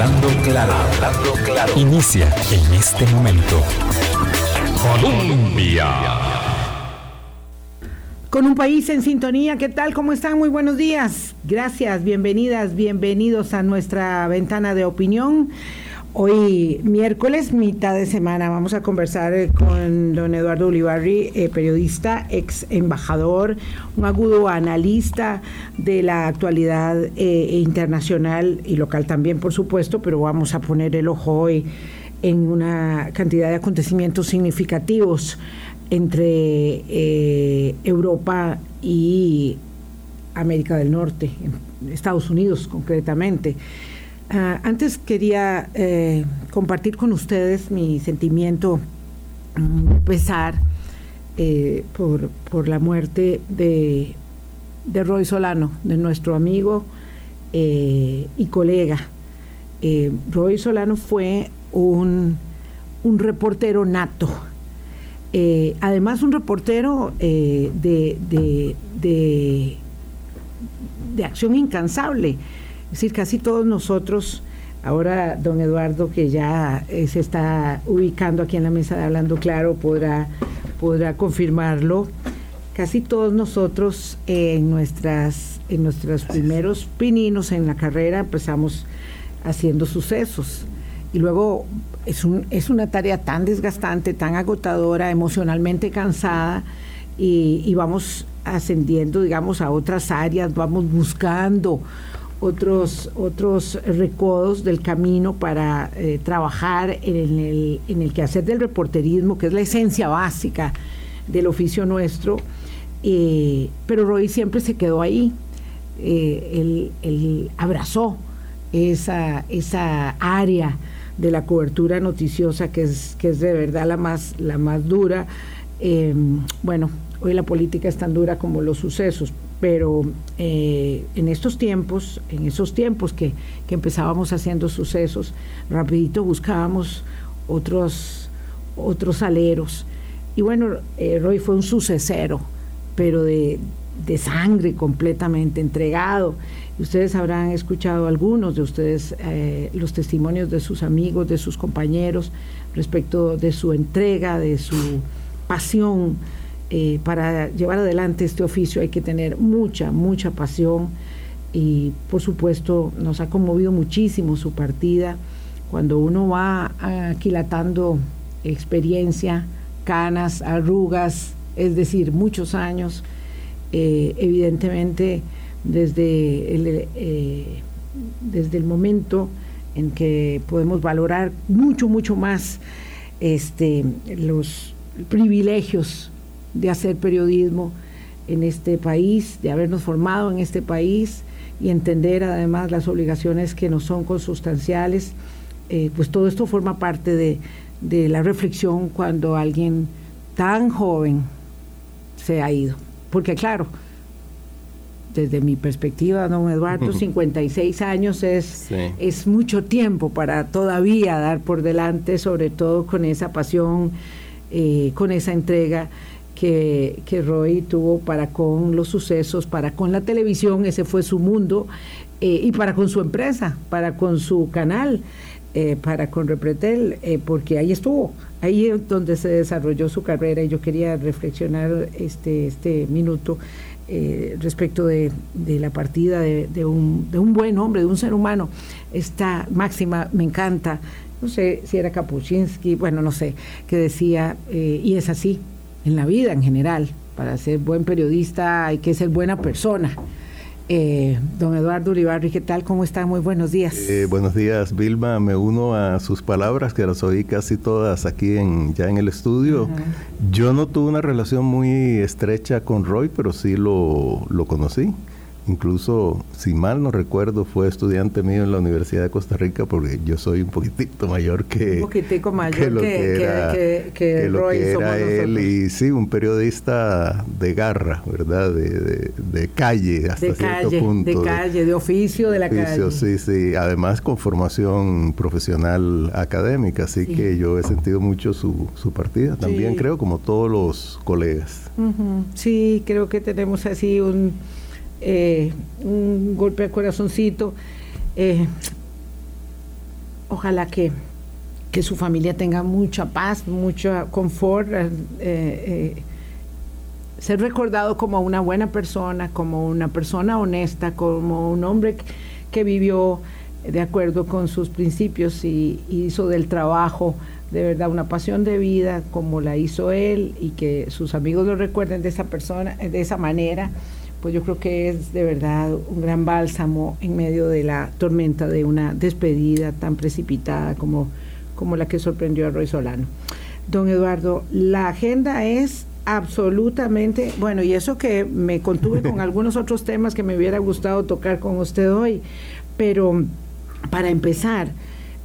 Hablando claro, hablando claro. Inicia en este momento. Colombia. Con un país en sintonía, ¿qué tal? ¿Cómo están? Muy buenos días. Gracias, bienvenidas, bienvenidos a nuestra ventana de opinión. Hoy miércoles, mitad de semana, vamos a conversar eh, con don Eduardo Ulibarri, eh, periodista, ex embajador, un agudo analista de la actualidad eh, internacional y local también, por supuesto, pero vamos a poner el ojo hoy en una cantidad de acontecimientos significativos entre Europa y América del Norte, Estados Unidos concretamente. Ah, antes quería eh, compartir con ustedes mi sentimiento, mm, pesar eh, por, la muerte de, de, Roy Solano, de nuestro amigo eh, y colega. Roy Solano fue un, un reportero nato, además un reportero de, de, de acción incansable es decir, casi todos nosotros, ahora don Eduardo, que ya eh, se está ubicando aquí en la mesa de Hablando Claro, podrá, podrá confirmarlo. Casi todos nosotros en, nuestras, en nuestros primeros pininos en la carrera empezamos haciendo sucesos. Y luego es, un, es una tarea tan desgastante, tan agotadora, emocionalmente cansada, y, y vamos ascendiendo, digamos, a otras áreas, vamos buscando otros, otros recodos del camino para eh, trabajar en el, en el quehacer del reporterismo, que es la esencia básica del oficio nuestro. Eh, pero Roy siempre se quedó ahí. Eh, él, abrazó esa, esa área de la cobertura noticiosa que es, que es de verdad la más, la más dura. bueno, hoy la política es tan dura como los sucesos, pero eh, en estos tiempos, en esos tiempos que, empezábamos haciendo sucesos, rapidito buscábamos otros, otros aleros. Y bueno, eh, Roy fue un sucesero, pero de, sangre completamente entregado. Ustedes habrán escuchado algunos de ustedes eh, los testimonios de sus amigos, de sus compañeros, respecto de su entrega, de su pasión eh, para llevar adelante este oficio hay que tener mucha, mucha pasión y por supuesto nos ha conmovido muchísimo su partida. Cuando uno va aquilatando experiencia, canas, arrugas, es decir, muchos años, eh, evidentemente desde el, eh, desde el momento en que podemos valorar mucho, mucho más este, los privilegios de hacer periodismo en este país, de habernos formado en este país y entender además las obligaciones que nos son consustanciales, eh, pues todo esto forma parte de, la reflexión cuando alguien tan joven se ha ido. Porque claro, desde mi perspectiva, don Eduardo, 56 años es, es mucho tiempo para todavía dar por delante, sobre todo con esa pasión, eh, con esa entrega que, que, Roy tuvo para con los sucesos, para con la televisión, ese fue su mundo, eh, y para con su empresa, para con su canal, eh, para con Repretel, eh, porque ahí estuvo, ahí es donde se desarrolló su carrera y yo quería reflexionar este, este minuto respecto de, la partida de, un, buen hombre, de un ser humano. Esta máxima me encanta, no sé si era Kapuczynski, bueno, no sé, que decía, y es así, en la vida en general. Para ser buen periodista hay que ser buena persona. Eh, don Eduardo Uribarri, ¿qué tal? ¿Cómo está? Muy buenos días. Eh, buenos días, Vilma. Me uno a sus palabras, que las oí casi todas aquí en, ya en el estudio. Yo no tuve una relación muy estrecha con Roy, pero sí lo, lo conocí. Incluso, si mal no recuerdo, fue estudiante mío en la Universidad de Costa Rica porque yo soy un poquitito mayor que... Un poquitico mayor que, que, que, lo que era él. Y sí, un periodista de garra, ¿verdad? De, de, calle hasta cierto punto. De calle, de oficio de la calle. Sí, sí. Además con formación profesional académica. Así que yo he sentido mucho su, su partida. También creo como todos los colegas. Sí, creo que tenemos así un eh, un golpe de corazoncito. Eh, ojalá que, que su familia tenga mucha paz, mucho confort, eh, ser recordado como una buena persona, como una persona honesta, como un hombre que vivió de acuerdo con sus principios y, hizo del trabajo de verdad una pasión de vida como la hizo él y que sus amigos lo recuerden de esa persona, de esa manera, pues yo creo que es de verdad un gran bálsamo en medio de la tormenta de una despedida tan precipitada como, como la que sorprendió a Roy Solano. Don Eduardo, la agenda es absolutamente, bueno, y eso que me contuve con algunos otros temas que me hubiera gustado tocar con usted hoy, pero para empezar,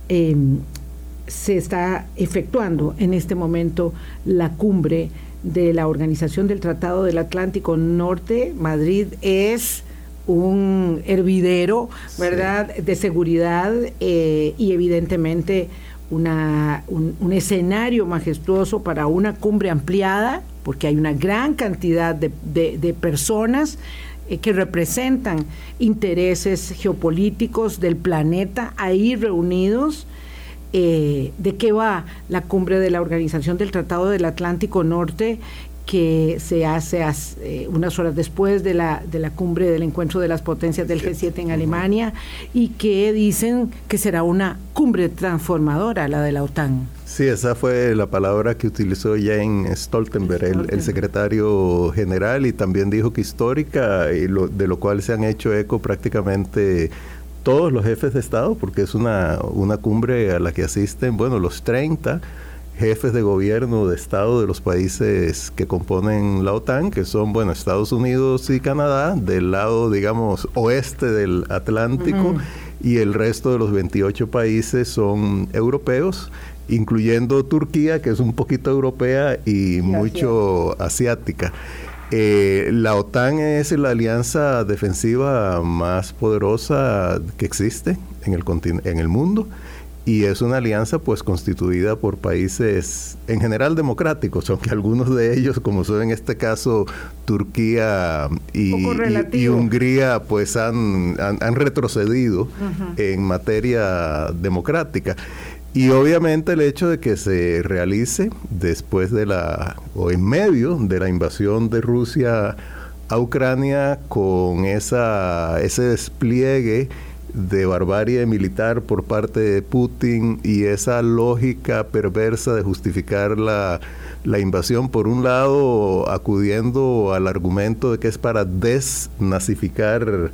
em, se está efectuando en este momento la cumbre de la Organización del Tratado del Atlántico Norte. Madrid es un hervidero, ¿verdad?, de seguridad eh, y evidentemente una, un, escenario majestuoso para una cumbre ampliada, porque hay una gran cantidad de, de personas eh, que representan intereses geopolíticos del planeta ahí reunidos. Eh, ¿De qué va la cumbre de la Organización del Tratado del Atlántico Norte que se hace eh, unas horas después de la, de la cumbre del encuentro de las potencias del G7 en Alemania y que dicen que será una cumbre transformadora, la de la OTAN. Sí, esa fue la palabra que utilizó Jane Stoltenberg, El, secretario general, y también dijo que histórica, y lo, de lo cual se han hecho eco prácticamente todos los jefes de Estado, porque es una, una cumbre a la que asisten, bueno, los 30 jefes de gobierno de Estado de los países que componen la OTAN, que son, bueno, Estados Unidos y Canadá, del lado, digamos, oeste del Atlántico, y el resto de los 28 países son europeos incluyendo Turquía, que es un poquito europea y mucho asiática. Eh, la OTAN es la alianza defensiva más poderosa que existe en el, en el mundo y es una alianza pues constituida por países en general democráticos, aunque algunos de ellos, como son en este caso Turquía y, Hungría, pues han, han, retrocedido en materia democrática. Y obviamente el hecho de que se realice después de la, o en medio de la invasión de Rusia a Ucrania con esa, ese despliegue de barbarie militar por parte de Putin y esa lógica perversa de justificar la, la invasión, por un lado acudiendo al argumento de que es para desnazificar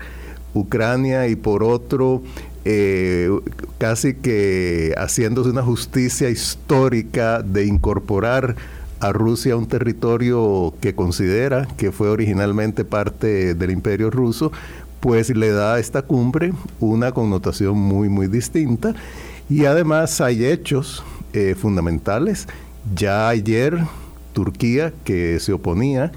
Ucrania y por otro eh, casi que haciéndose una justicia histórica de incorporar a Rusia un territorio que considera que fue originalmente parte del imperio ruso, pues le da a esta cumbre una connotación muy, muy distinta. Y además hay hechos eh, fundamentales. Ya ayer Turquía, que se oponía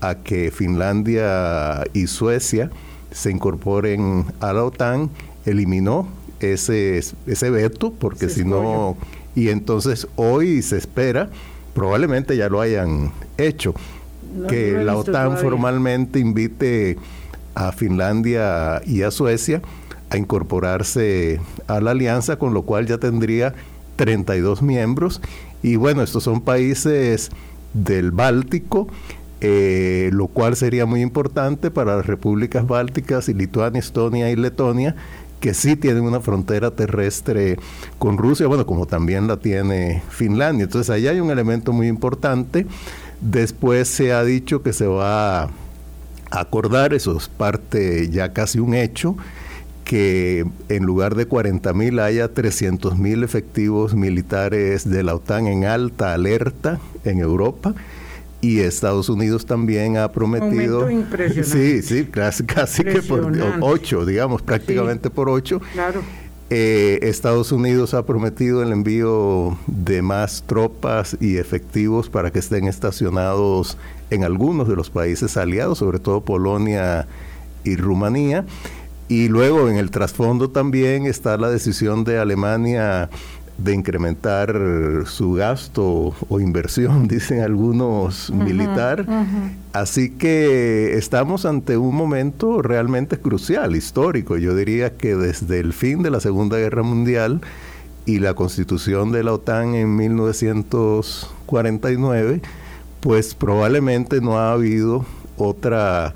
a que Finlandia y Suecia se incorporen a la OTAN, eliminó ese, ese veto, porque si no, y entonces hoy se espera, probablemente ya lo hayan hecho, que la OTAN formalmente invite a Finlandia y a Suecia a incorporarse a la alianza, con lo cual ya tendría 32 miembros. Y bueno, estos son países del Báltico, eh, lo cual sería muy importante para las repúblicas bálticas y Lituania, Estonia y Letonia, que sí tienen una frontera terrestre con Rusia, bueno, como también la tiene Finlandia. Entonces, ahí hay un elemento muy importante. Después se ha dicho que se va a acordar, eso es parte ya casi un hecho, que en lugar de 40 mil haya 300 mil efectivos militares de la OTAN en alta alerta en Europa y Estados Unidos también ha prometido sí sí casi, casi que por ocho digamos prácticamente por ocho claro. Eh, Estados Unidos ha prometido el envío de más tropas y efectivos para que estén estacionados en algunos de los países aliados, sobre todo Polonia y Rumanía. Y luego en el trasfondo también está la decisión de Alemania de incrementar su gasto o inversión, dicen algunos militar. Así que estamos ante un momento realmente crucial, histórico. Yo diría que desde el fin de la Segunda Guerra Mundial y la constitución de la OTAN en 1949, pues probablemente no ha habido otra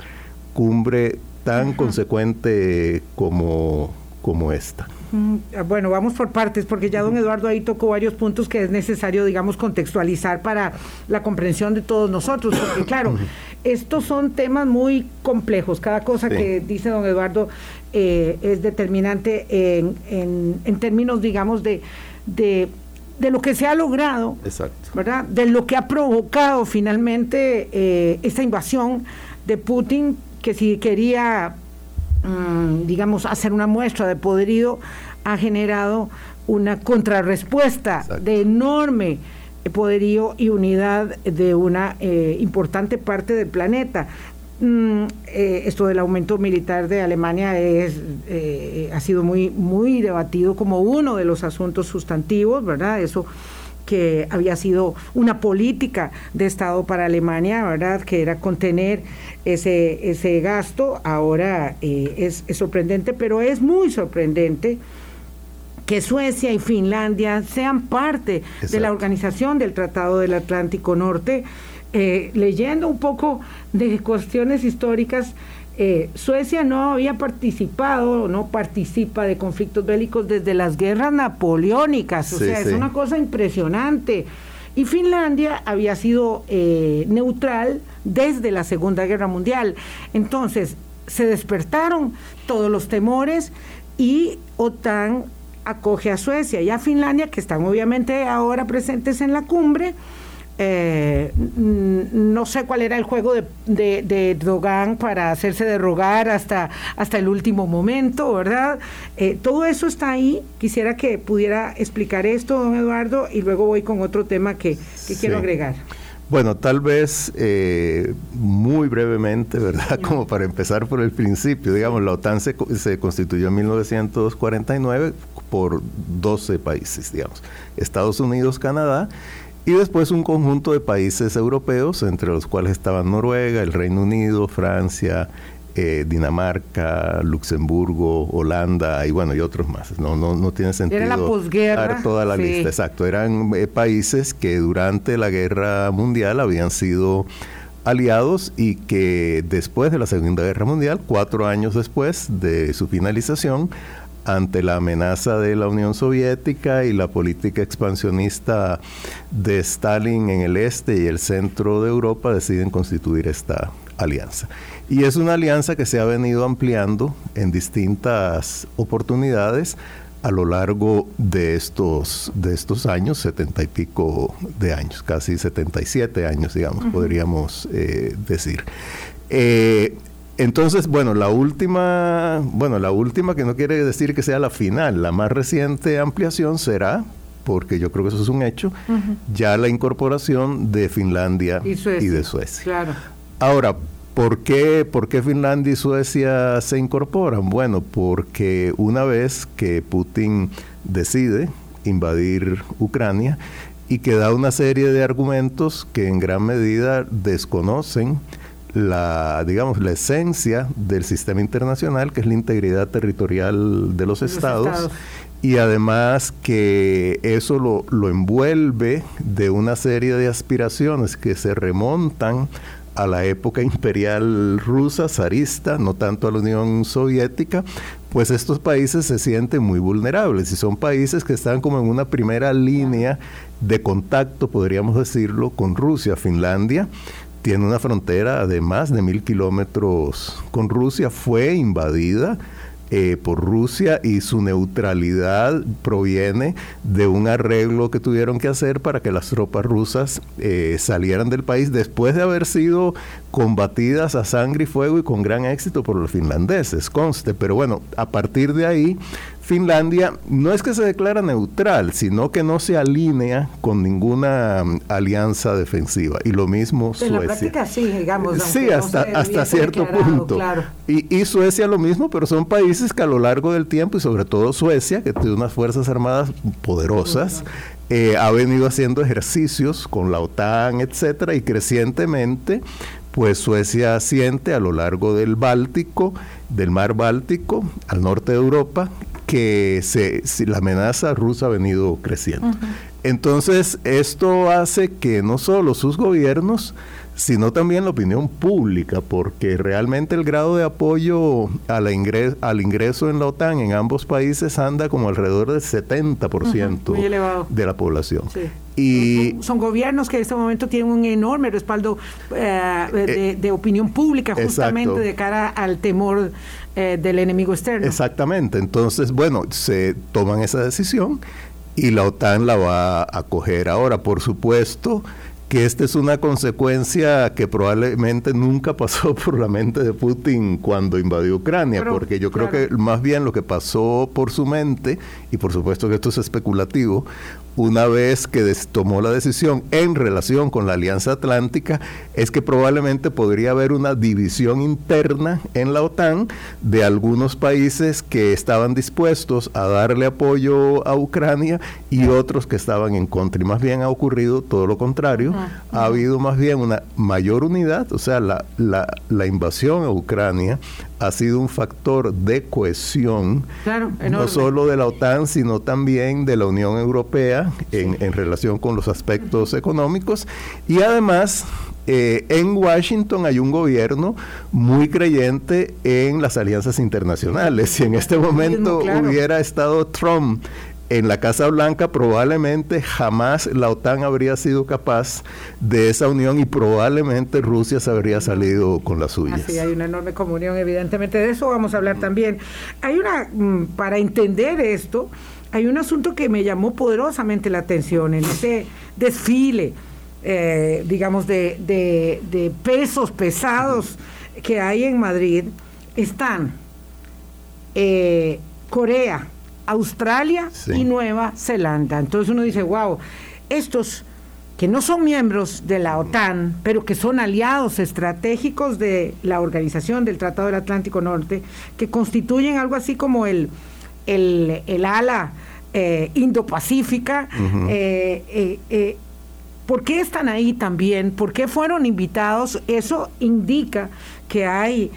cumbre tan consecuente como, como esta. Ah, bueno, vamos por partes, porque ya don Eduardo ahí tocó varios puntos que es necesario, digamos, contextualizar para la comprensión de todos nosotros, porque claro, estos son temas muy complejos, cada cosa que dice don Eduardo eh, es determinante en, en, términos, digamos, de, de, lo que se ha logrado, ¿verdad? De lo que ha provocado finalmente eh, esta invasión de Putin, que si quería Mm, digamos, hacer una muestra de poderío, ha generado una contrarrespuesta de enorme poderío y unidad de una eh, importante parte del planeta. Mm, eh, esto del aumento militar de Alemania es, eh, ha sido muy, muy debatido como uno de los asuntos sustantivos, ¿verdad? Eso que había sido una política de Estado para Alemania, ¿verdad? Que era contener ese, ese gasto. Ahora eh, es, sorprendente, pero es muy sorprendente que Suecia y Finlandia sean parte de la organización del Tratado del Atlántico Norte. Eh, leyendo un poco de cuestiones históricas, eh, Suecia no había participado, no participa de conflictos bélicos desde las guerras napoleónicas, o sea, es una cosa impresionante. Y Finlandia había sido eh, neutral desde la Segunda Guerra Mundial. Entonces, se despertaron todos los temores y OTAN acoge a Suecia y a Finlandia, que están obviamente ahora presentes en la cumbre, eh, no sé cuál era el juego de, de, Dogan para hacerse derrogar hasta, hasta el último momento, ¿verdad? Eh, todo eso está ahí. Quisiera que pudiera explicar esto, don Eduardo, y luego voy con otro tema que, quiero agregar. Bueno, tal vez eh, muy brevemente, ¿verdad? Como para empezar por el principio, digamos, la OTAN se, se constituyó en 1949 por 12 países, digamos, Estados Unidos, Canadá y después un conjunto de países europeos, entre los cuales estaban Noruega, el Reino Unido, Francia, eh, Dinamarca, Luxemburgo, Holanda y bueno, y otros más. No, no, no tiene sentido Era la posguerra, toda la lista. Exacto, eran eh, países que durante la guerra mundial habían sido aliados y que después de la Segunda Guerra Mundial, cuatro años después de su finalización, ante la amenaza de la Unión Soviética y la política expansionista de Stalin en el este y el centro de Europa, deciden constituir esta alianza. Y es una alianza que se ha venido ampliando en distintas oportunidades a lo largo de estos, de estos años, setenta y pico de años, casi 77 años, digamos, podríamos eh, decir. Eh, entonces, bueno, la última, bueno, la última que no quiere decir que sea la final, la más reciente ampliación será, porque yo creo que eso es un hecho, ya la incorporación de Finlandia y, de Suecia. Claro. Ahora, ¿por qué, ¿por qué Finlandia y Suecia se incorporan? Bueno, porque una vez que Putin decide invadir Ucrania y que da una serie de argumentos que en gran medida desconocen la, digamos, la esencia del sistema internacional, que es la integridad territorial de los, estados, y además que eso lo, lo envuelve de una serie de aspiraciones que se remontan a la época imperial rusa, zarista, no tanto a la Unión Soviética, pues estos países se sienten muy vulnerables y son países que están como en una primera línea de contacto, podríamos decirlo, con Rusia, Finlandia tiene una frontera de más de mil kilómetros con Rusia, fue invadida eh, por Rusia y su neutralidad proviene de un arreglo que tuvieron que hacer para que las tropas rusas eh, salieran del país después de haber sido combatidas a sangre y fuego y con gran éxito por los finlandeses, conste. Pero bueno, a partir de ahí Finlandia no es que se declara neutral, sino que no se alinea con ninguna mm, alianza defensiva. Y lo mismo Suecia. En la práctica sí, digamos. Sí, hasta, hasta cierto punto. Y, Suecia lo mismo, pero son países que a lo largo del tiempo, y sobre todo Suecia, que tiene unas fuerzas armadas poderosas, eh, ha venido haciendo ejercicios con la OTAN, etcétera, y crecientemente pues Suecia siente a lo largo del Báltico, del mar Báltico, al norte de Europa, que se, la amenaza rusa ha venido creciendo. Entonces, esto hace que no solo sus gobiernos, sino también la opinión pública, porque realmente el grado de apoyo a la al ingreso en la OTAN en ambos países anda como alrededor del 70% de la población. Y son gobiernos que en este momento tienen un enorme respaldo eh, de, opinión pública justamente de cara al temor eh, del enemigo externo. Exactamente. Entonces, bueno, se toman esa decisión y la OTAN la va a acoger. Ahora, por supuesto, que esta es una consecuencia que probablemente nunca pasó por la mente de Putin cuando invadió Ucrania, porque yo creo que más bien lo que pasó por su mente, y por supuesto que esto es especulativo, una vez que tomó la decisión en relación con la Alianza Atlántica, es que probablemente podría haber una división interna en la OTAN de algunos países que estaban dispuestos a darle apoyo a Ucrania y otros que estaban en contra. Y más bien ha ocurrido todo lo contrario. Ha habido más bien una mayor unidad, o sea, la, la, la invasión a Ucrania ha sido un factor de cohesión, no solo de la OTAN, sino también de la Unión Europea en, en relación con los aspectos económicos. Y además, eh, en Washington hay un gobierno muy creyente en las alianzas internacionales. Si en este momento hubiera estado Trump en la Casa Blanca probablemente jamás la OTAN habría sido capaz de esa unión y probablemente Rusia se habría salido con la suya. Sí, hay una enorme comunión, evidentemente, de eso vamos a hablar también. Hay una, mm, para entender esto, hay un asunto que me llamó poderosamente la atención en ese desfile, eh, digamos, de, de pesos pesados que hay en Madrid. Están eh, Corea, Australia y Nueva Zelanda. Entonces uno dice, wow, estos que no son miembros de la OTAN, pero que son aliados estratégicos de la organización del Tratado del Atlántico Norte, que constituyen algo así como el, el, ala eh, Indo-Pacífica. Eh, eh, ¿Por qué están ahí también? ¿Por qué fueron invitados? Eso indica que hay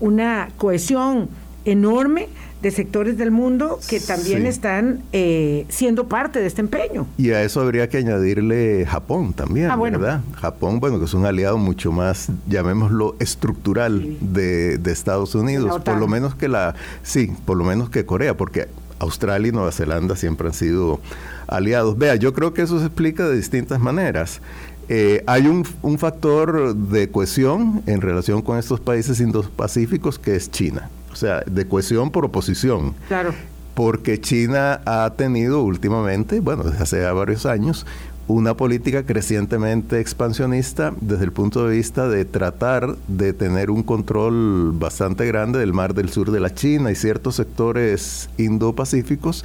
una cohesión enorme de sectores del mundo que también están eh, siendo parte de este empeño. Y a eso habría que añadirle Japón también, ah, ¿verdad? Japón, bueno, que es un aliado mucho más, llamémoslo, estructural de, Estados Unidos, por lo menos que la, sí, por lo menos que Corea, porque Australia y Nueva Zelanda siempre han sido aliados. Vea, yo creo que eso se explica de distintas maneras. Eh, hay un, un, factor de cohesión en relación con estos países indo-pacíficos que es China o sea, de cohesión por oposición. Claro. Porque China ha tenido últimamente, bueno, desde hace varios años, una política crecientemente expansionista desde el punto de vista de tratar de tener un control bastante grande del mar del sur de la China y ciertos sectores indo-pacíficos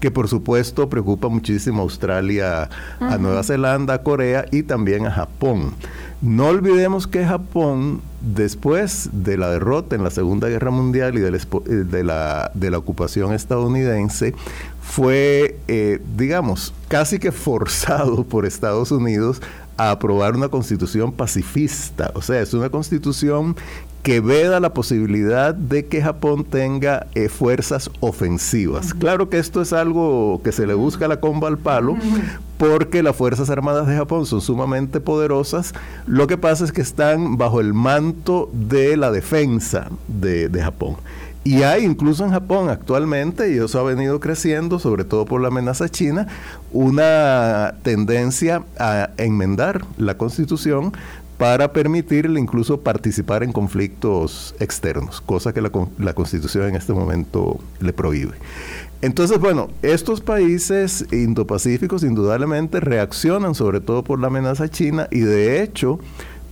que por supuesto preocupa muchísimo a Australia, a Nueva Zelanda, a Corea y también a Japón. No olvidemos que Japón, después de la derrota en la Segunda Guerra Mundial y de la, de la, ocupación estadounidense, fue, eh, digamos, casi que forzado por Estados Unidos a aprobar una constitución pacifista. O sea, es una constitución que veda la posibilidad de que Japón tenga eh, fuerzas ofensivas. Claro que esto es algo que se le busca la comba al palo, porque las Fuerzas Armadas de Japón son sumamente poderosas. Lo que pasa es que están bajo el manto de la defensa de, de Japón. Y hay incluso en Japón actualmente, y eso ha venido creciendo, sobre todo por la amenaza china, una tendencia a enmendar la constitución para permitirle incluso participar en conflictos externos, cosa que la, la Constitución en este momento le prohíbe. Entonces, bueno, estos países indopacíficos indudablemente reaccionan sobre todo por la amenaza china y de hecho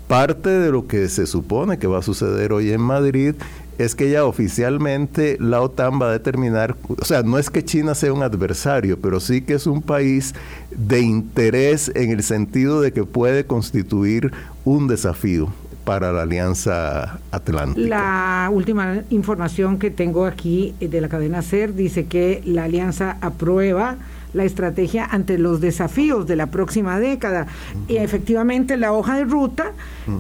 parte de lo que se supone que va a suceder hoy en Madrid es que ya oficialmente la OTAN va a determinar, o sea, no es que China sea un adversario, pero sí que es un país de interés en el sentido de que puede constituir un desafío para la Alianza Atlántica. La última información que tengo aquí de la cadena SER dice que la Alianza aprueba la estrategia ante los desafíos de la próxima década. Y efectivamente la hoja de ruta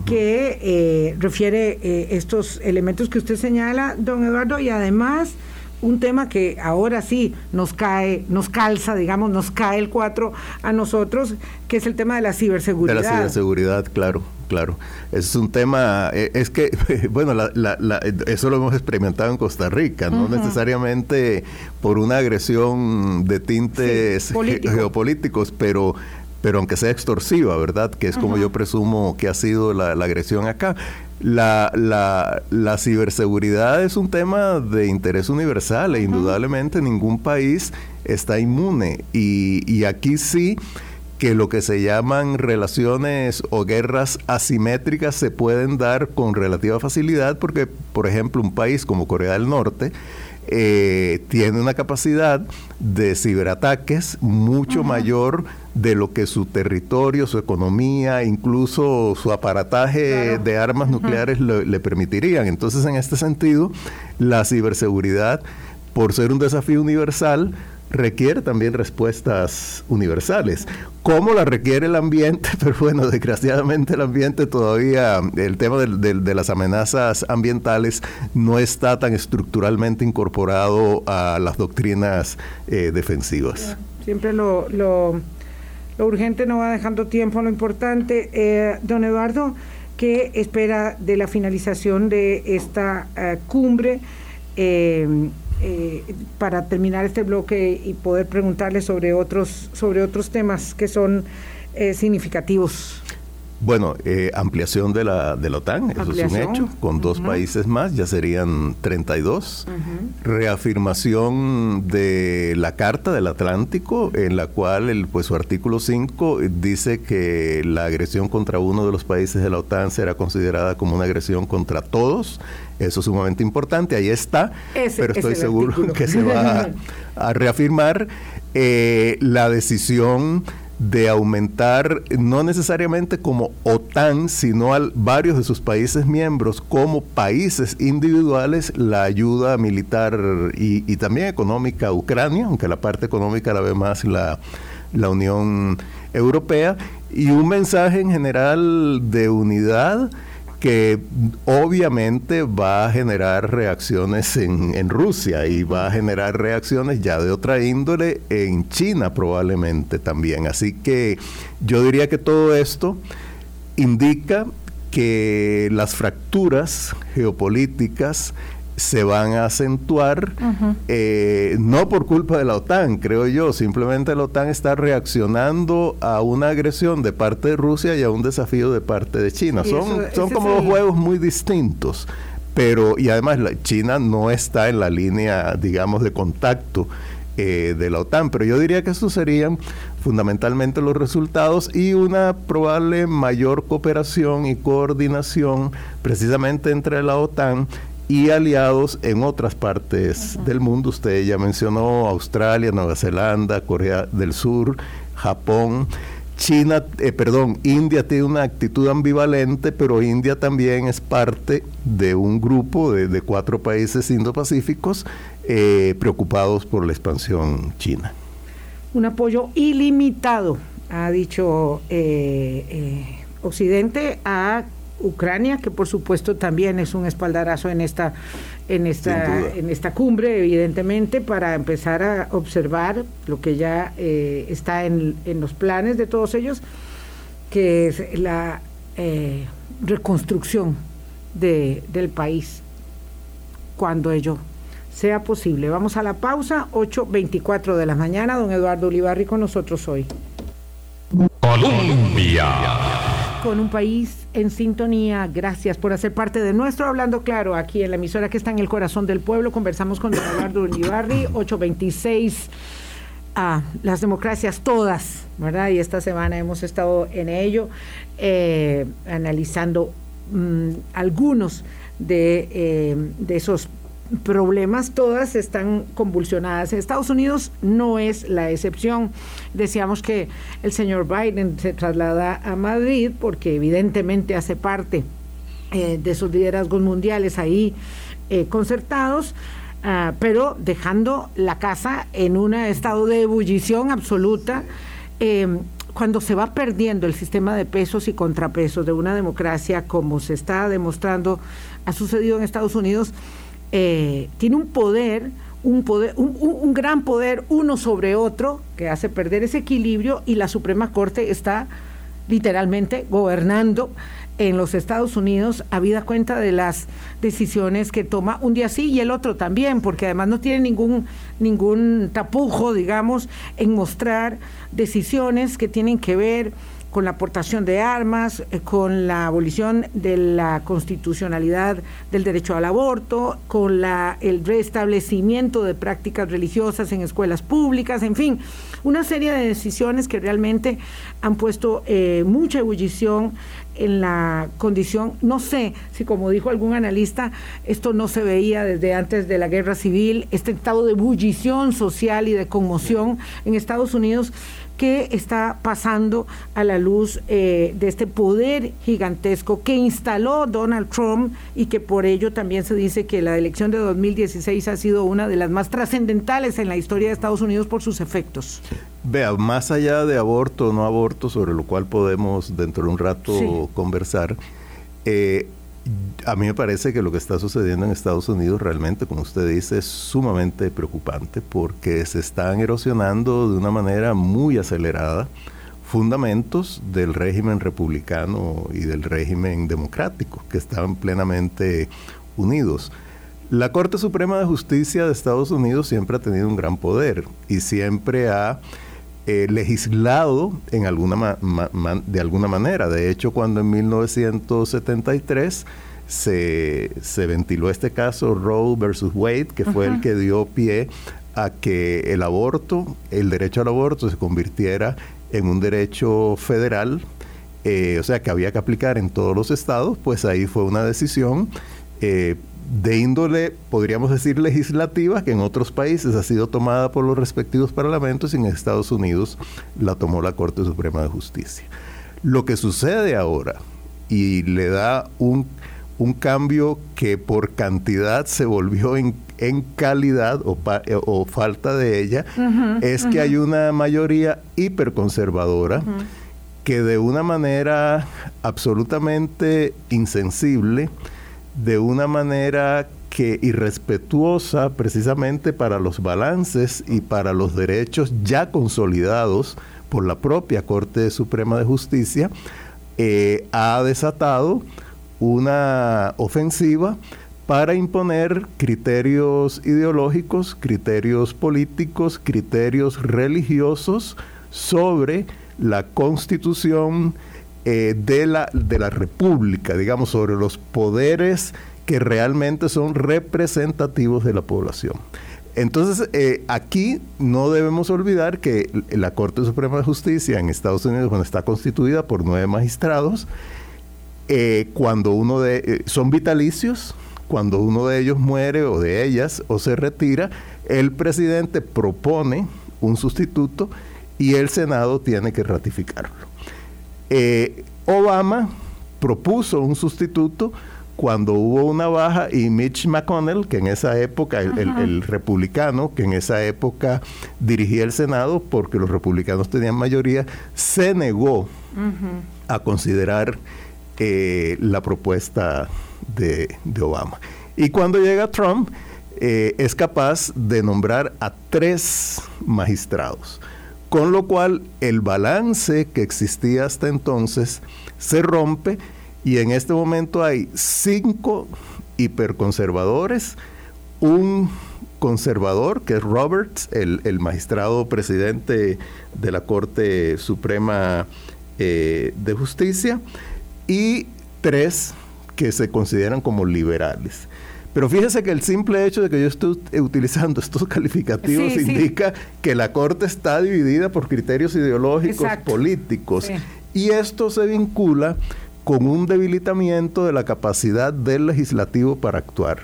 que eh, refiere eh, estos elementos que usted señala, don Eduardo, y además un tema que ahora sí nos cae, nos calza, digamos, nos cae el 4 a nosotros, que es el tema de la ciberseguridad. De la ciberseguridad, claro, claro. Es un tema, eh, es que, bueno, eso lo hemos experimentado en Costa Rica, no necesariamente por una agresión de tintes geopolíticos, pero pero aunque sea extorsiva, ¿verdad? Que es como yo presumo que ha sido la, agresión acá. La, la, ciberseguridad es un tema de interés universal e indudablemente ningún país está inmune. Y, y aquí sí que lo que se llaman relaciones o guerras asimétricas se pueden dar con relativa facilidad porque, por ejemplo, un país como Corea del Norte, eh, tiene una capacidad de ciberataques mucho mayor de lo que su territorio, su economía, incluso su aparataje de armas nucleares le permitirían. Entonces, en este sentido, la ciberseguridad, por ser un desafío universal, requiere también respuestas universales. ¿Cómo la requiere el ambiente? Pero bueno, desgraciadamente el ambiente todavía, el tema de, las amenazas ambientales no está tan estructuralmente incorporado a las doctrinas eh, defensivas. Siempre lo, lo, urgente no va dejando tiempo lo importante. Eh, don Eduardo, ¿qué espera de la finalización de esta eh, cumbre? Eh, para terminar este bloque y poder preguntarle sobre otros, sobre otros temas que son eh, significativos. Bueno, eh, ampliación de la, de la OTAN, eso es un hecho, con dos países más, ya serían 32. Reafirmación de la Carta del Atlántico, en la cual el, pues, su artículo 5 dice que la agresión contra uno de los países de la OTAN será considerada como una agresión contra todos. Eso es sumamente importante, ahí está, pero estoy seguro que se va a, reafirmar eh, la decisión de aumentar, no necesariamente como OTAN, sino a varios de sus países miembros, como países individuales, la ayuda militar y, también económica a Ucrania, aunque la parte económica la ve más la, la Unión Europea, y un mensaje en general de unidad que obviamente va a generar reacciones en, Rusia y va a generar reacciones ya de otra índole en China probablemente también. Así que yo diría que todo esto indica que las fracturas geopolíticas se van a acentuar, eh, no por culpa de la OTAN, creo yo, simplemente la OTAN está reaccionando a una agresión de parte de Rusia y a un desafío de parte de China. son son como dos juegos muy distintos, pero y además la, China no está en la línea, digamos, de contacto eh, de la OTAN, pero yo diría que estos serían fundamentalmente los resultados y una probable mayor cooperación y coordinación precisamente entre la OTAN y aliados en otras partes del mundo. Usted ya mencionó Australia, Nueva Zelanda, Corea del Sur, Japón. China, eh, perdón, India tiene una actitud ambivalente, pero India también es parte de un grupo de, cuatro países indo-pacíficos eh, preocupados por la expansión china. Un apoyo ilimitado, ha dicho eh, Occidente, a Ucrania, que por supuesto también es un espaldarazo en esta, en esta, en esta cumbre, evidentemente, para empezar a observar lo que ya eh, está en, los planes de todos ellos, que es la eh, reconstrucción de, del país cuando ello sea posible. Vamos a la pausa, 8.24 de la mañana, don Eduardo Ulibarri con nosotros hoy. Colombia. Con un país en sintonía. Gracias por hacer parte de nuestro Hablando Claro aquí en la emisora que está en el corazón del pueblo. Conversamos con Eduardo Ulibarri, 826. a las democracias todas, ¿verdad? Y esta semana hemos estado en ello, eh, analizando mm, algunos de, eh, de esos problemas, todas están convulsionadas. Estados Unidos no es la excepción. Decíamos que el señor Biden se traslada a Madrid porque evidentemente hace parte eh, de sus liderazgos mundiales ahí eh, concertados. Ah, pero dejando la casa en un estado de ebullición absoluta, em, cuando se va perdiendo el sistema de pesos y contrapesos de una democracia como se está demostrando ha sucedido en Estados Unidos, eh, tiene un poder un, poder, un, gran poder uno sobre otro que hace perder ese equilibrio y la Suprema Corte está literalmente gobernando en los Estados Unidos habida cuenta de las decisiones que toma un día sí y el otro también, porque además no tiene ningún, ningún tapujo, digamos, en mostrar decisiones que tienen que ver con la aportación de armas, eh, con la abolición de la constitucionalidad del derecho al aborto, con la, el restablecimiento de prácticas religiosas en escuelas públicas, en fin, una serie de decisiones que realmente han puesto eh, mucha ebullición en la condición, no sé si como dijo algún analista, esto no se veía desde antes de la guerra civil, este estado de ebullición social y de conmoción en Estados Unidos que está pasando a la luz eh, de este poder gigantesco que instaló Donald Trump y que por ello también se dice que la elección de 2016 ha sido una de las más trascendentales en la historia de Estados Unidos por sus efectos. Vea, más allá de aborto o no aborto, sobre lo cual podemos dentro de un rato conversar, eh, a mí me parece que lo que está sucediendo en Estados Unidos realmente, como usted dice, es sumamente preocupante porque se están erosionando de una manera muy acelerada fundamentos del régimen republicano y del régimen democrático, que estaban plenamente unidos. La Corte Suprema de Justicia de Estados Unidos siempre ha tenido un gran poder y siempre ha eh, legislado en alguna de alguna manera. De hecho, cuando en 1973 se, se ventiló este caso Roe versus Wade, que fue el que dio pie a que el aborto, el derecho al aborto se convirtiera en un derecho federal, eh, o sea que había que aplicar en todos los estados, pues ahí fue una decisión eh, de índole, podríamos decir, legislativa, que en otros países ha sido tomada por los respectivos parlamentos y en Estados Unidos la tomó la Corte Suprema de Justicia. Lo que sucede ahora, y le da un, cambio que por cantidad se volvió en, calidad o, falta de ella, es que hay una mayoría hiperconservadora que de una manera absolutamente insensible, de una manera que irrespetuosa precisamente para los balances y para los derechos ya consolidados por la propia Corte Suprema de Justicia, eh, ha desatado una ofensiva para imponer criterios ideológicos, criterios políticos, criterios religiosos sobre la constitución, eh, de, la, de la República, digamos, sobre los poderes que realmente son representativos de la población. Entonces, eh, aquí no debemos olvidar que la Corte Suprema de Justicia en Estados Unidos, cuando está constituida por nueve magistrados, eh, cuando uno de son vitalicios, cuando uno de ellos muere o de ellas o se retira, el presidente propone un sustituto y el Senado tiene que ratificarlo. Eh, Obama propuso un sustituto cuando hubo una baja y Mitch McConnell, que en esa época, el, republicano, que en esa época dirigía el Senado porque los republicanos tenían mayoría, se negó a considerar eh, la propuesta de, Obama. Y cuando llega Trump, eh, es capaz de nombrar a tres magistrados con lo cual el balance que existía hasta entonces se rompe y en este momento hay cinco hiperconservadores, un conservador que es Roberts, el, magistrado presidente de la Corte Suprema eh, de Justicia, y tres que se consideran como liberales. Pero fíjese que el simple hecho de que yo esté utilizando estos calificativos indica que la Corte está dividida por criterios ideológicos, políticos. Y esto se vincula con un debilitamiento de la capacidad del legislativo para actuar.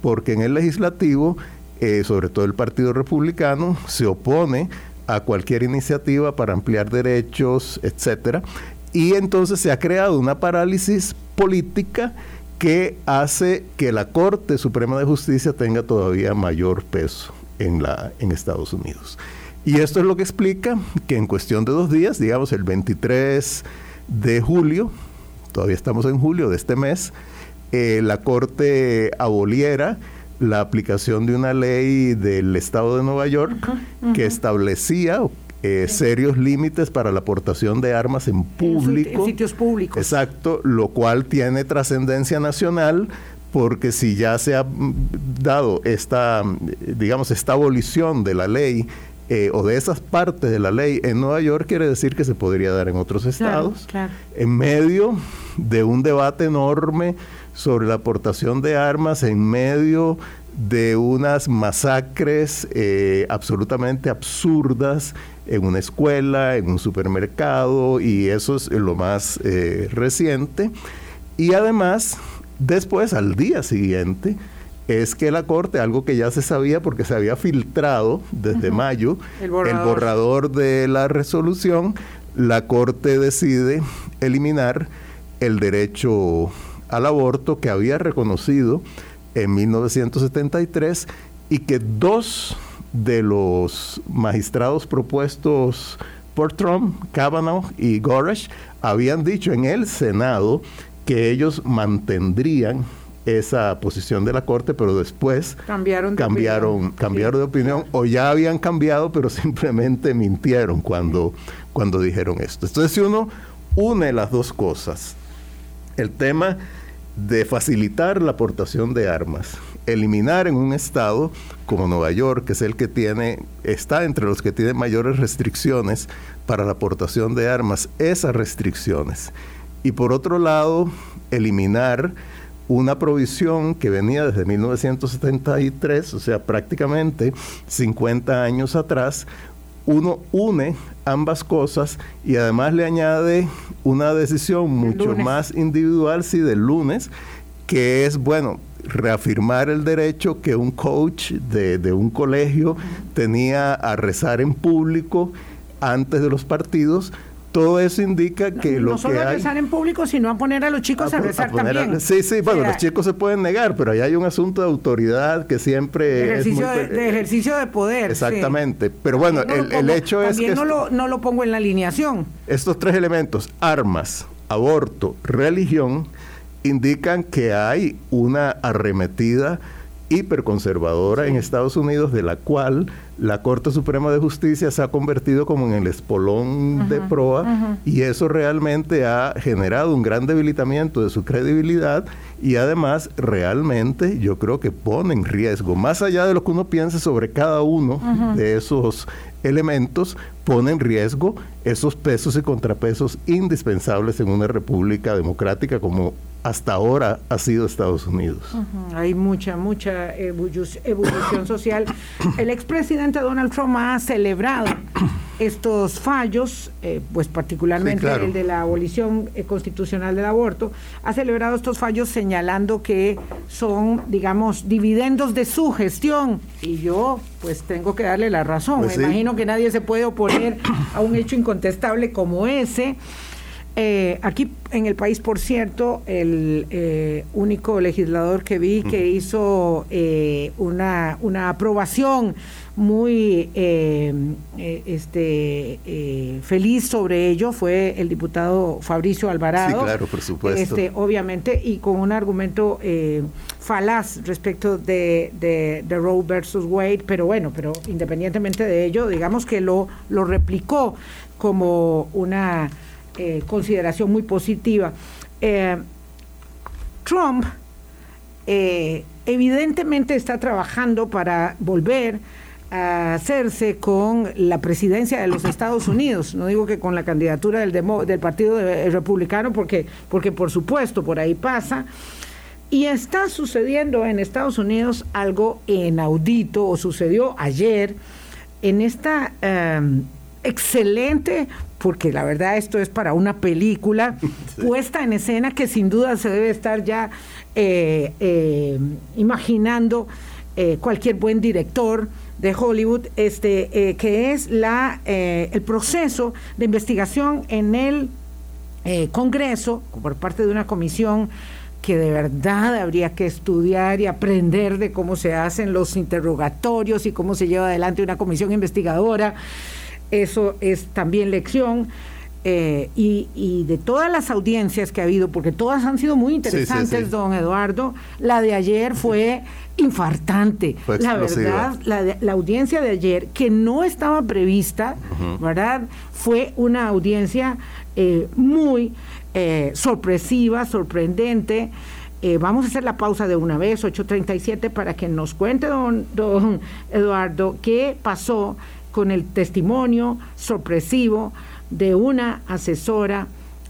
Porque en el legislativo, eh, sobre todo el Partido Republicano, se opone a cualquier iniciativa para ampliar derechos, etcétera. Y entonces se ha creado una parálisis política que hace que la Corte Suprema de Justicia tenga todavía mayor peso en, la, en Estados Unidos. Y esto es lo que explica que en cuestión de dos días, digamos el 23 de julio, todavía estamos en julio de este mes, eh, la Corte aboliera la aplicación de una ley del estado de Nueva York que establecía eh, serios límites para la aportación de armas en público. En sitios públicos. Exacto, lo cual tiene trascendencia nacional porque si ya se ha dado esta, digamos, esta abolición de la ley eh, o de esas partes de la ley en Nueva York, quiere decir que se podría dar en otros estados, en medio de un debate enorme sobre la aportación de armas, en medio de unas masacres eh, absolutamente absurdas en una escuela, en un supermercado, y eso es lo más eh, reciente. Y además, después, al día siguiente, es que la Corte, algo que ya se sabía porque se había filtrado desde mayo, el borrador. de la resolución, la Corte decide eliminar el derecho al aborto que había reconocido en 1973 y que dos de los magistrados propuestos por Trump, Kavanaugh y Goresh, habían dicho en el Senado que ellos mantendrían esa posición de la Corte, pero después cambiaron de cambiaron, opinión, cambiaron de opinión o ya habían cambiado, pero simplemente mintieron cuando, cuando dijeron esto. Entonces, si uno une las dos cosas, el tema de facilitar la aportación de armas, eliminar en un estado como Nueva York, que es el que tiene, está entre los que tienen mayores restricciones para la aportación de armas, esas restricciones. Y por otro lado, eliminar una provisión que venía desde 1973, o sea, prácticamente 50 años atrás, uno une ambas cosas y además le añade una decisión mucho más individual, sí, del lunes, que es, bueno, reafirmar el derecho que un coach de, de un colegio tenía a rezar en público antes de los partidos, todo eso indica que lo no solo a rezar en público, sino a poner a los chicos a, rezar también. sí, sí, bueno, los chicos se pueden negar, pero ahí hay un asunto de autoridad que siempre ejercicio es de, ejercicio de poder. Exactamente, pero bueno, el, hecho es que... no, lo, no lo pongo en la alineación. Estos tres elementos, armas, aborto, religión, indican que hay una arremetida hiperconservadora en Estados Unidos, de la cual la Corte Suprema de Justicia se ha convertido como en el espolón de proa y eso realmente ha generado un gran debilitamiento de su credibilidad y además realmente yo creo que pone en riesgo, más allá de lo que uno piense sobre cada uno de esos elementos, pone en riesgo esos pesos y contrapesos indispensables en una república democrática como hasta ahora ha sido Estados Unidos. Hay mucha, mucha evolución social. El expresidente Donald Trump ha celebrado estos fallos, eh, pues particularmente el de la abolición eh, constitucional del aborto, ha celebrado estos fallos señalando que son, digamos, dividendos de su gestión. Y yo, pues tengo que darle la razón. Pues Me imagino que nadie se puede oponer a un hecho incontestable como ese. Eh, aquí en el país, por cierto, el eh, único legislador que vi que hizo eh, una, una aprobación muy este, feliz sobre ello fue el diputado Fabricio Alvarado. Sí, claro, por supuesto. Este, obviamente, y con un argumento falaz respecto de, de, de, Roe versus Wade, pero bueno, pero independientemente de ello, digamos que lo, lo replicó como una eh, consideración muy positiva. Eh, Trump eh, evidentemente está trabajando para volver a hacerse con la presidencia de los Estados Unidos. No digo que con la candidatura del, del Partido Republicano, porque, porque por supuesto por ahí pasa. Y está sucediendo en Estados Unidos algo inaudito, o sucedió ayer, en esta excelente porque la verdad esto es para una película puesta en escena que sin duda se debe estar ya eh, eh, imaginando eh, cualquier buen director de Hollywood, este, que es la, el proceso de investigación en el Congreso por parte de una comisión que de verdad habría que estudiar y aprender de cómo se hacen los interrogatorios y cómo se lleva adelante una comisión investigadora eso es también lección. eh, y, de todas las audiencias que ha habido, porque todas han sido muy interesantes, don Eduardo, la de ayer fue infartante. la verdad, la, audiencia de ayer, que no estaba prevista, ¿verdad? Fue una audiencia eh, muy eh, sorpresiva, sorprendente. vamos a hacer la pausa de una vez, 8.37, para que nos cuente don, don Eduardo qué pasó con el testimonio sorpresivo de una asesora,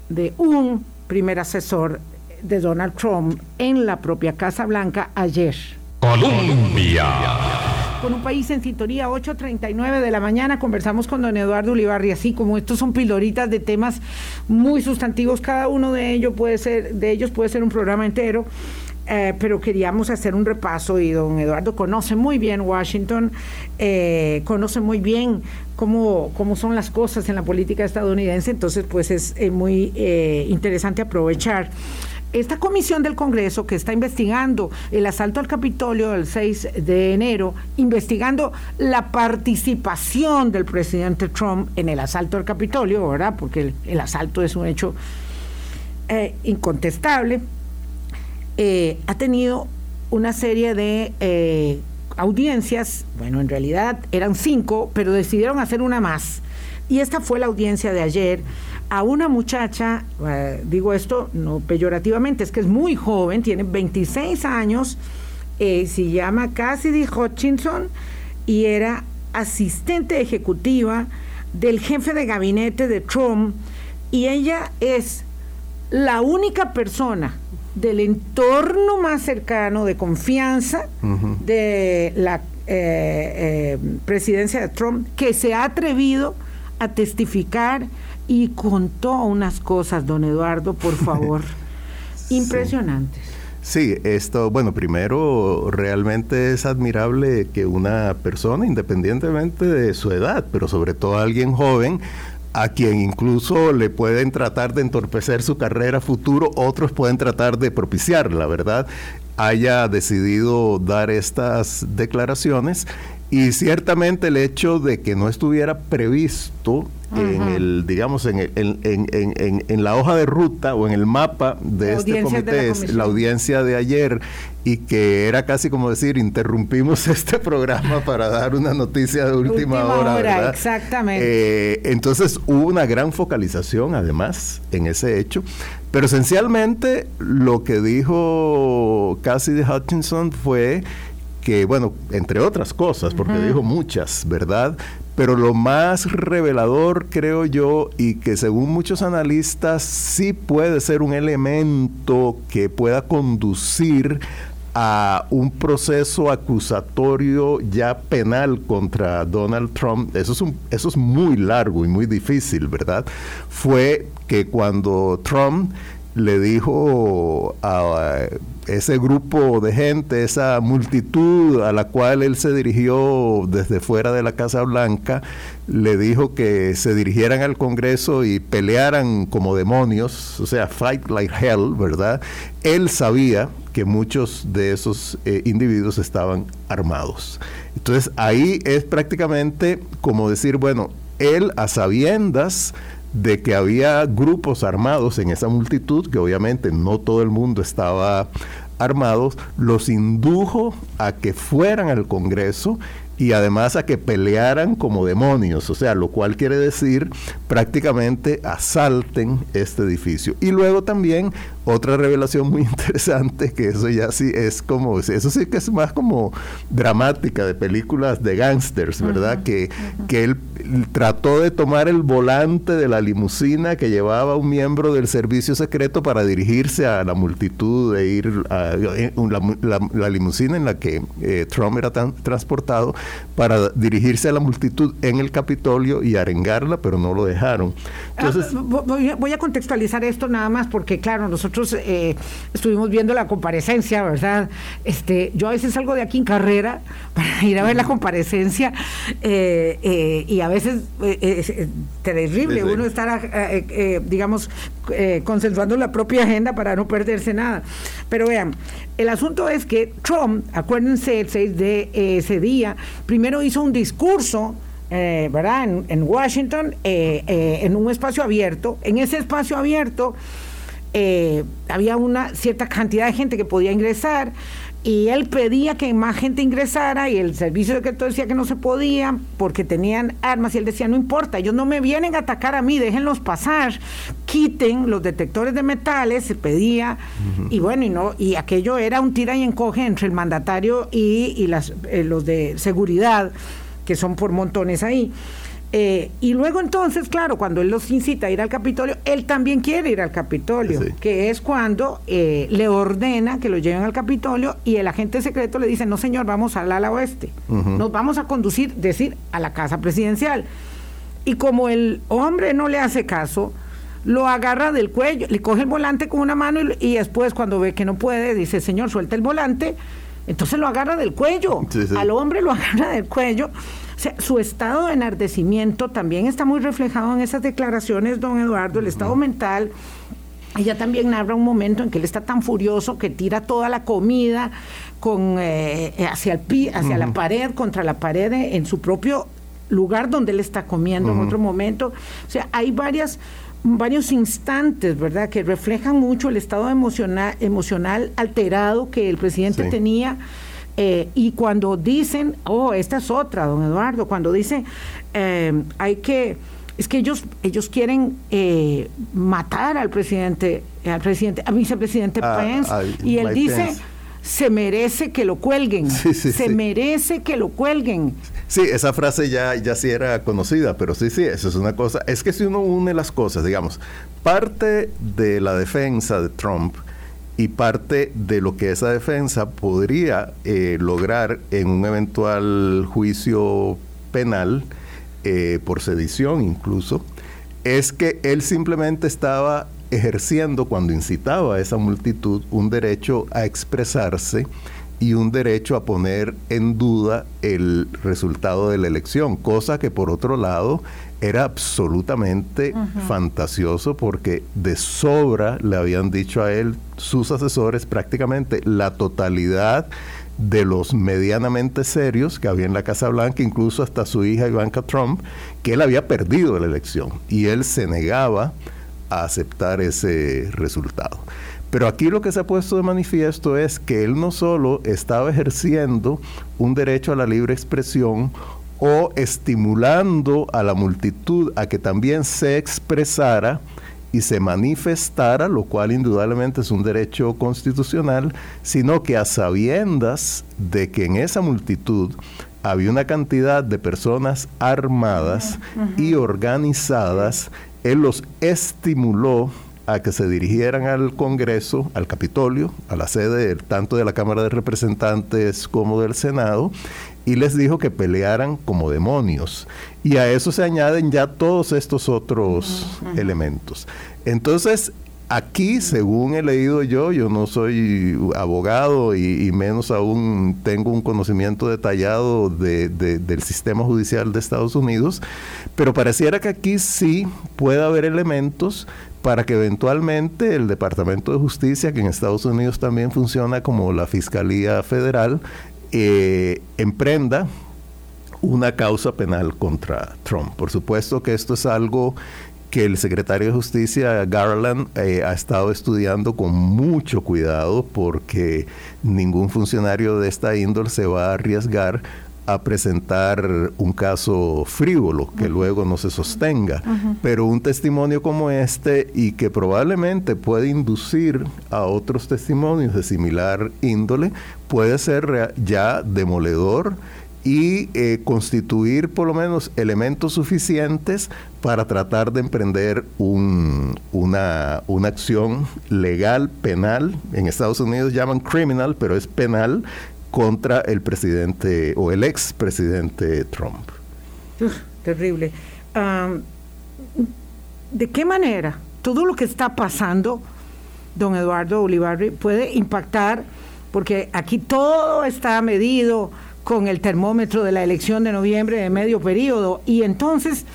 de un primer asesor de Donald Trump en la propia Casa Blanca ayer. Colombia. Con un país en sintonía, 8.39 de la mañana, conversamos con don Eduardo Ulibarri, así como estos son piloritas de temas muy sustantivos, cada uno de ellos puede ser, de ellos puede ser un programa entero. Eh, pero queríamos hacer un repaso y don Eduardo conoce muy bien Washington, eh, conoce muy bien cómo, cómo son las cosas en la política estadounidense, entonces pues es eh, muy interesante aprovechar. Esta comisión del Congreso que está investigando el asalto al Capitolio del 6 de enero, investigando la participación del presidente Trump en el asalto al Capitolio, ¿verdad? Porque el asalto es un hecho incontestable eh, ha tenido una serie de eh, audiencias, bueno, en realidad eran cinco, pero decidieron hacer una más. Y esta fue la audiencia de ayer a una muchacha, eh, digo esto no peyorativamente, es que es muy joven, tiene 26 años, se llama Cassidy Hutchinson y era asistente ejecutiva del jefe de gabinete de Trump y ella es la única persona del entorno más cercano de confianza de la eh, eh, presidencia de Trump que se ha atrevido a testificar y contó unas cosas, don Eduardo, por favor, impresionantes. Sí, esto, bueno, primero, realmente es admirable que una persona, independientemente de su edad, pero sobre todo alguien joven, a quien incluso le pueden tratar de entorpecer su carrera futuro, otros pueden tratar de propiciarla, ¿verdad? haya decidido dar estas declaraciones y ciertamente el hecho de que no estuviera previsto en el, digamos, en, en, en, en, la hoja de ruta o en el mapa de este comité, la audiencia de ayer, y que era casi como decir, interrumpimos este programa para dar una noticia de última, hora. Exactamente. Eh, entonces hubo una gran focalización, además, en ese hecho. Pero esencialmente lo que dijo Cassidy Hutchinson fue que, bueno, entre otras cosas, porque dijo muchas, ¿verdad? Pero lo más revelador, creo yo, y que según muchos analistas sí puede ser un elemento que pueda conducir a un proceso acusatorio ya penal contra Donald Trump, eso es, un, eso es muy largo y muy difícil, ¿verdad? Fue que cuando Trump le dijo a ese grupo de gente, esa multitud a la cual él se dirigió desde fuera de la Casa Blanca, le dijo que se dirigieran al Congreso y pelearan como demonios, o sea, fight like hell, ¿verdad? Él sabía que muchos de esos eh, individuos estaban armados. Entonces ahí es prácticamente como decir, bueno, él a sabiendas de que había grupos armados en esa multitud, que obviamente no todo el mundo estaba armados, los indujo a que fueran al Congreso y además a que pelearan como demonios, o sea, lo cual quiere decir prácticamente asalten este edificio. Y luego también otra revelación muy interesante, que eso ya sí es como, eso sí que es más como dramática de películas de gángsters, ¿verdad? que, que él trató de tomar el volante de la limusina que llevaba un miembro del servicio secreto para dirigirse a la multitud de ir a, eh, la, limusina en la que eh, Trump era tan, transportado para dirigirse a la multitud en el Capitolio y arengarla, pero no lo dejaron. Entonces, ah, voy, a contextualizar esto nada más porque, claro, nosotros eh, estuvimos viendo la comparecencia, ¿verdad? Este, yo a veces salgo de aquí en carrera para ir a ver la comparecencia y a veces es terrible uno estar, digamos, concentrando la propia agenda para no perderse nada. Pero vean, el asunto es que Trump, acuérdense, el 6 de ese día, primero hizo un discurso eh, ¿verdad? En, Washington, eh, eh, en un espacio abierto. En ese espacio abierto había una cierta cantidad de gente que podía ingresar y él pedía que más gente ingresara y el servicio secreto decía que no se podía porque tenían armas y él decía, no importa, ellos no me vienen a atacar a mí, déjenlos pasar, quiten los detectores de metales, se pedía, y bueno, y no, y aquello era un tira y encoge entre el mandatario y, y las, los de seguridad que son por montones ahí. Eh, y luego entonces, claro, cuando él los incita a ir al Capitolio, él también quiere ir al Capitolio, que es cuando eh, le ordena que lo lleven al Capitolio y el agente secreto le dice, no señor, vamos al ala oeste, nos vamos a conducir, decir, a la casa presidencial. Y como el hombre no le hace caso, lo agarra del cuello, le coge el volante con una mano y, y después cuando ve que no puede, dice, señor, suelta el volante entonces lo agarra del cuello, al hombre lo agarra del cuello. O sea, su estado de enardecimiento también está muy reflejado en esas declaraciones, don Eduardo, el estado mental. Ella también narra un momento en que él está tan furioso que tira toda la comida con, eh, hacia, el, hacia la pared, contra la pared en su propio lugar donde él está comiendo en otro momento. O sea, hay varias varios instantes, ¿verdad?, que reflejan mucho el estado emocional, emocional alterado que el presidente tenía. Eh, y cuando dicen, oh, esta es otra, don Eduardo, cuando dice, eh, hay que, es que ellos, ellos quieren eh, matar al presidente, al presidente, al vicepresidente ah, Pence, y él dice, se merece que lo cuelguen, se merece que lo cuelguen. Sí, esa frase ya, ya sí era conocida, pero sí, sí, eso es una cosa. Es que si uno une las cosas, digamos, parte de la defensa de Trump y parte de lo que esa defensa podría eh, lograr en un eventual juicio penal, eh, por sedición incluso, es que él simplemente estaba ejerciendo cuando incitaba a esa multitud un derecho a expresarse y un derecho a poner en duda el resultado de la elección, cosa que por otro lado era absolutamente fantasioso porque de sobra le habían dicho a él sus asesores prácticamente la totalidad de los medianamente serios que había en la Casa Blanca, incluso hasta su hija Ivanka Trump, que él había perdido la elección y él se negaba a aceptar ese resultado. Pero aquí lo que se ha puesto de manifiesto es que él no solo estaba ejerciendo un derecho a la libre expresión o estimulando a la multitud a que también se expresara y se manifestara, lo cual indudablemente es un derecho constitucional, sino que a sabiendas de que en esa multitud había una cantidad de personas armadas y organizadas, él los estimuló a que se dirigieran al Congreso, al Capitolio, a la sede tanto de la Cámara de Representantes como del Senado, y les dijo que pelearan como demonios. Y a eso se añaden ya todos estos otros elementos. Entonces, Aquí, según he leído yo, yo no soy abogado y, menos aún tengo un conocimiento detallado del sistema judicial de Estados Unidos, pero pareciera que aquí sí puede haber elementos para que eventualmente el Departamento de Justicia, que en Estados Unidos también funciona como la Fiscalía Federal, eh, emprenda una causa penal contra Trump. Por supuesto que esto es algo que el secretario de Justicia, Garland, eh, ha estado estudiando con mucho cuidado porque ningún funcionario de esta índole se va a arriesgar a presentar un caso frívolo que luego no se sostenga. Pero un testimonio como este y que probablemente puede inducir a otros testimonios de similar índole, puede ser ya demoledor y eh, constituir por lo menos elementos suficientes para tratar de emprender una, una acción legal, penal. En Estados Unidos llaman criminal, pero es penal contra el presidente o el ex presidente Trump. terrible. ¿De qué manera todo lo que está pasando, don Eduardo Olivarri, puede impactar? Porque aquí todo está medido con el termómetro de la elección de noviembre de medio periodo y entonces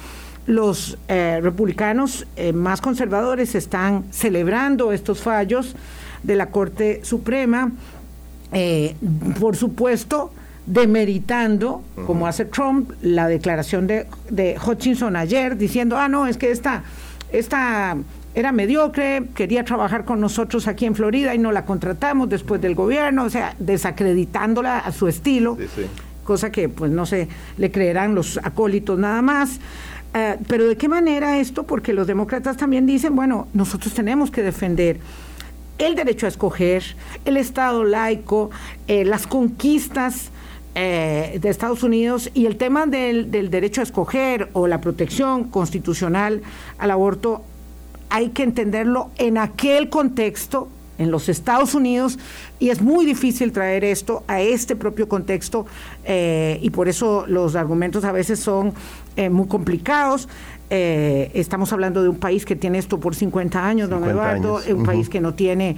los eh, republicanos eh, más conservadores están celebrando estos fallos de la Corte Suprema eh, por supuesto, demeritando, como hace Trump, la declaración de, de Hutchinson ayer, diciendo, ah, no, es que esta, esta era mediocre, quería trabajar con nosotros aquí en Florida y no la contratamos después del gobierno, o sea, desacreditándola a su estilo, cosa que pues no sé, le creerán los acólitos nada más. Eh, pero de qué manera esto, porque los demócratas también dicen, bueno, nosotros tenemos que defender el derecho a escoger, el Estado laico, eh, las conquistas eh, de Estados Unidos y el tema del, derecho a escoger o la protección constitucional al aborto hay que entenderlo en aquel contexto, en los Estados Unidos, y es muy difícil traer esto a este propio contexto, eh, y por eso los argumentos a veces son muy complicados. Eh, estamos hablando de un país que tiene esto por 50 años, don Eduardo, un país que no tiene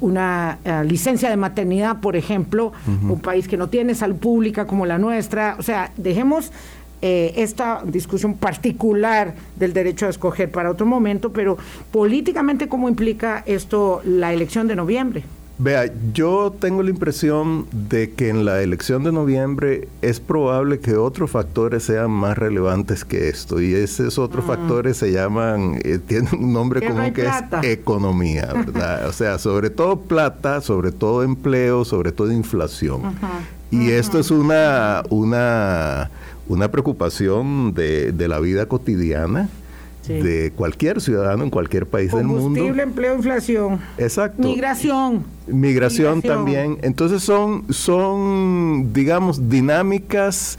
una licencia de maternidad, por ejemplo, un país que no tiene salud pública como la nuestra. O sea, dejemos eh, esta discusión particular del derecho a escoger para otro momento, pero políticamente, ¿cómo implica esto la elección de noviembre? Vea, yo tengo la impresión de que en la elección de noviembre es probable que otros factores sean más relevantes que esto. Y esos otros mm. factores se llaman, eh, tienen un nombre común que es economía, ¿verdad? o sea, sobre todo plata, sobre todo empleo, sobre todo inflación. Y esto es una, una una preocupación de, la vida cotidiana de cualquier ciudadano en cualquier país del mundo. Combustible, empleo, inflación. Exacto. Migración. Migración, también. Entonces son, son, digamos, dinámicas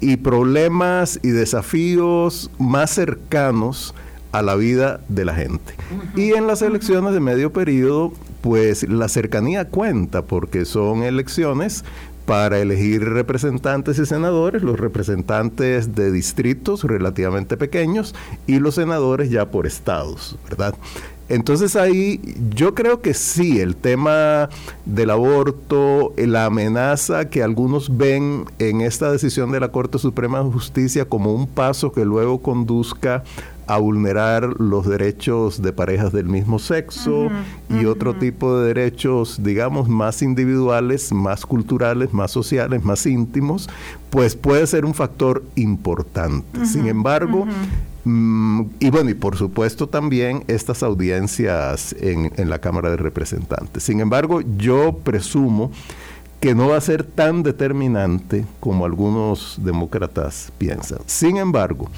y problemas y desafíos más cercanos a la vida de la gente. Y en las elecciones de medio periodo, pues la cercanía cuenta porque son elecciones para elegir representantes y senadores, los representantes de distritos relativamente pequeños y los senadores ya por estados, ¿verdad? Entonces ahí yo creo que sí, el tema del aborto, la amenaza que algunos ven en esta decisión de la Corte Suprema de Justicia como un paso que luego conduzca a vulnerar los derechos de parejas del mismo sexo y otro tipo de derechos, digamos, más individuales, más culturales, más sociales, más íntimos, pues puede ser un factor importante. Sin embargo, mm, y bueno, y por supuesto también estas audiencias en, en la Cámara de Representantes. Sin embargo, yo presumo que no va a ser tan determinante como algunos demócratas piensan. Sin embargo,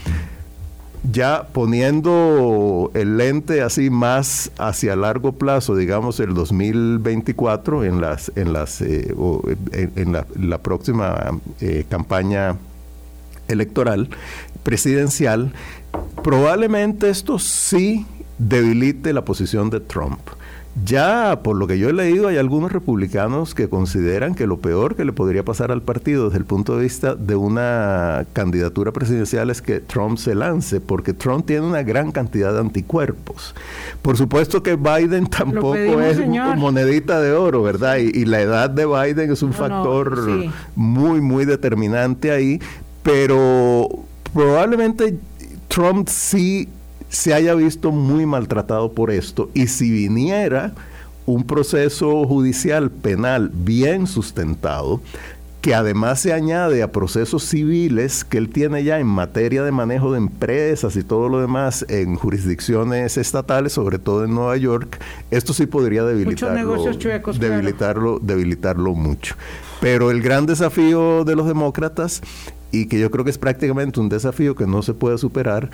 ya poniendo el lente así más hacia largo plazo, digamos el 2024 en las en las eh, en, la, próxima eh, campaña electoral presidencial, probablemente esto sí debilite la posición de Trump. Ya, por lo que yo he leído, hay algunos republicanos que consideran que lo peor que le podría pasar al partido desde el punto de vista de una candidatura presidencial es que Trump se lance, porque Trump tiene una gran cantidad de anticuerpos. Por supuesto que Biden tampoco es monedita de oro, ¿verdad? Y, la edad de Biden es un factor muy, muy determinante ahí, pero probablemente Trump sí se haya visto muy maltratado por esto y si viniera un proceso judicial penal bien sustentado, que además se añade a procesos civiles que él tiene ya en materia de manejo de empresas y todo lo demás en jurisdicciones estatales, sobre todo en Nueva York, esto sí podría debilitarlo, debilitarlo, debilitarlo mucho. Pero el gran desafío de los demócratas y que yo creo que es prácticamente un desafío que no se puede superar,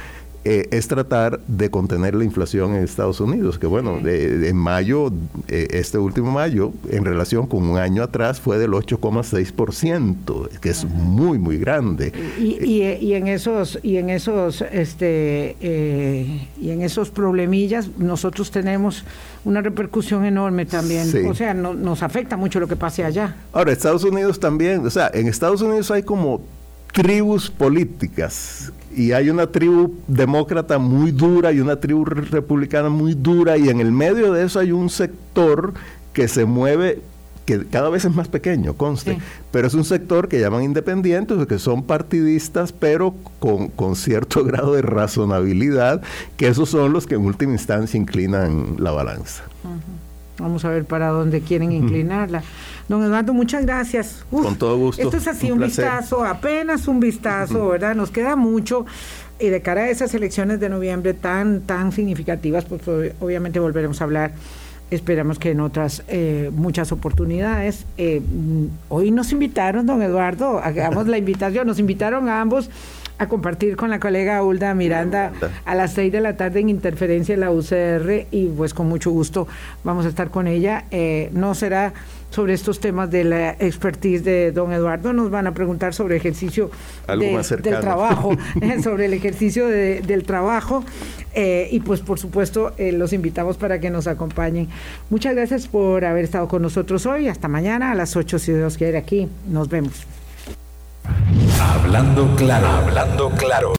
eh, es tratar de contener la inflación en Estados Unidos, que bueno, en mayo, eh, este último mayo, en relación con un año atrás, fue del 8,6%, que es muy, muy grande. Y, y, en esos, y en esos, este, eh, y en esos problemillas, nosotros tenemos una repercusión enorme también. O sea, no, nos afecta mucho lo que pase allá. Ahora, Estados Unidos también, o sea, en Estados Unidos hay como tribus políticas. Y hay una tribu demócrata muy dura y una tribu republicana muy dura y en el medio de eso hay un sector que se mueve que cada vez es más pequeño, conste, pero es un sector que llaman independientes, que son partidistas, pero con, con, cierto grado de razonabilidad, que esos son los que en última instancia inclinan la balanza. Vamos a ver para dónde quieren inclinarla. Don Eduardo, muchas gracias. Con todo gusto. Esto es así un, vistazo, apenas un vistazo, ¿verdad? Nos queda mucho. Y de cara a esas elecciones de noviembre tan, tan significativas, pues obviamente volveremos a hablar Esperamos que en otras eh, muchas oportunidades. Eh, hoy nos invitaron, don Eduardo, hagamos la invitación, nos invitaron a ambos a compartir con la colega Ulda Miranda a las seis de la tarde en Interferencia en la UCR y pues con mucho gusto vamos a estar con ella. Eh, no será sobre estos temas de la expertise de don Eduardo. Nos van a preguntar sobre ejercicio del trabajo, sobre el ejercicio del trabajo. Eh, y pues por supuesto eh, los invitamos para que nos acompañen. Muchas gracias por haber estado con nosotros hoy. Hasta mañana a las 8 si Dios quiere aquí. Nos vemos. Hablando claro, hablando claro.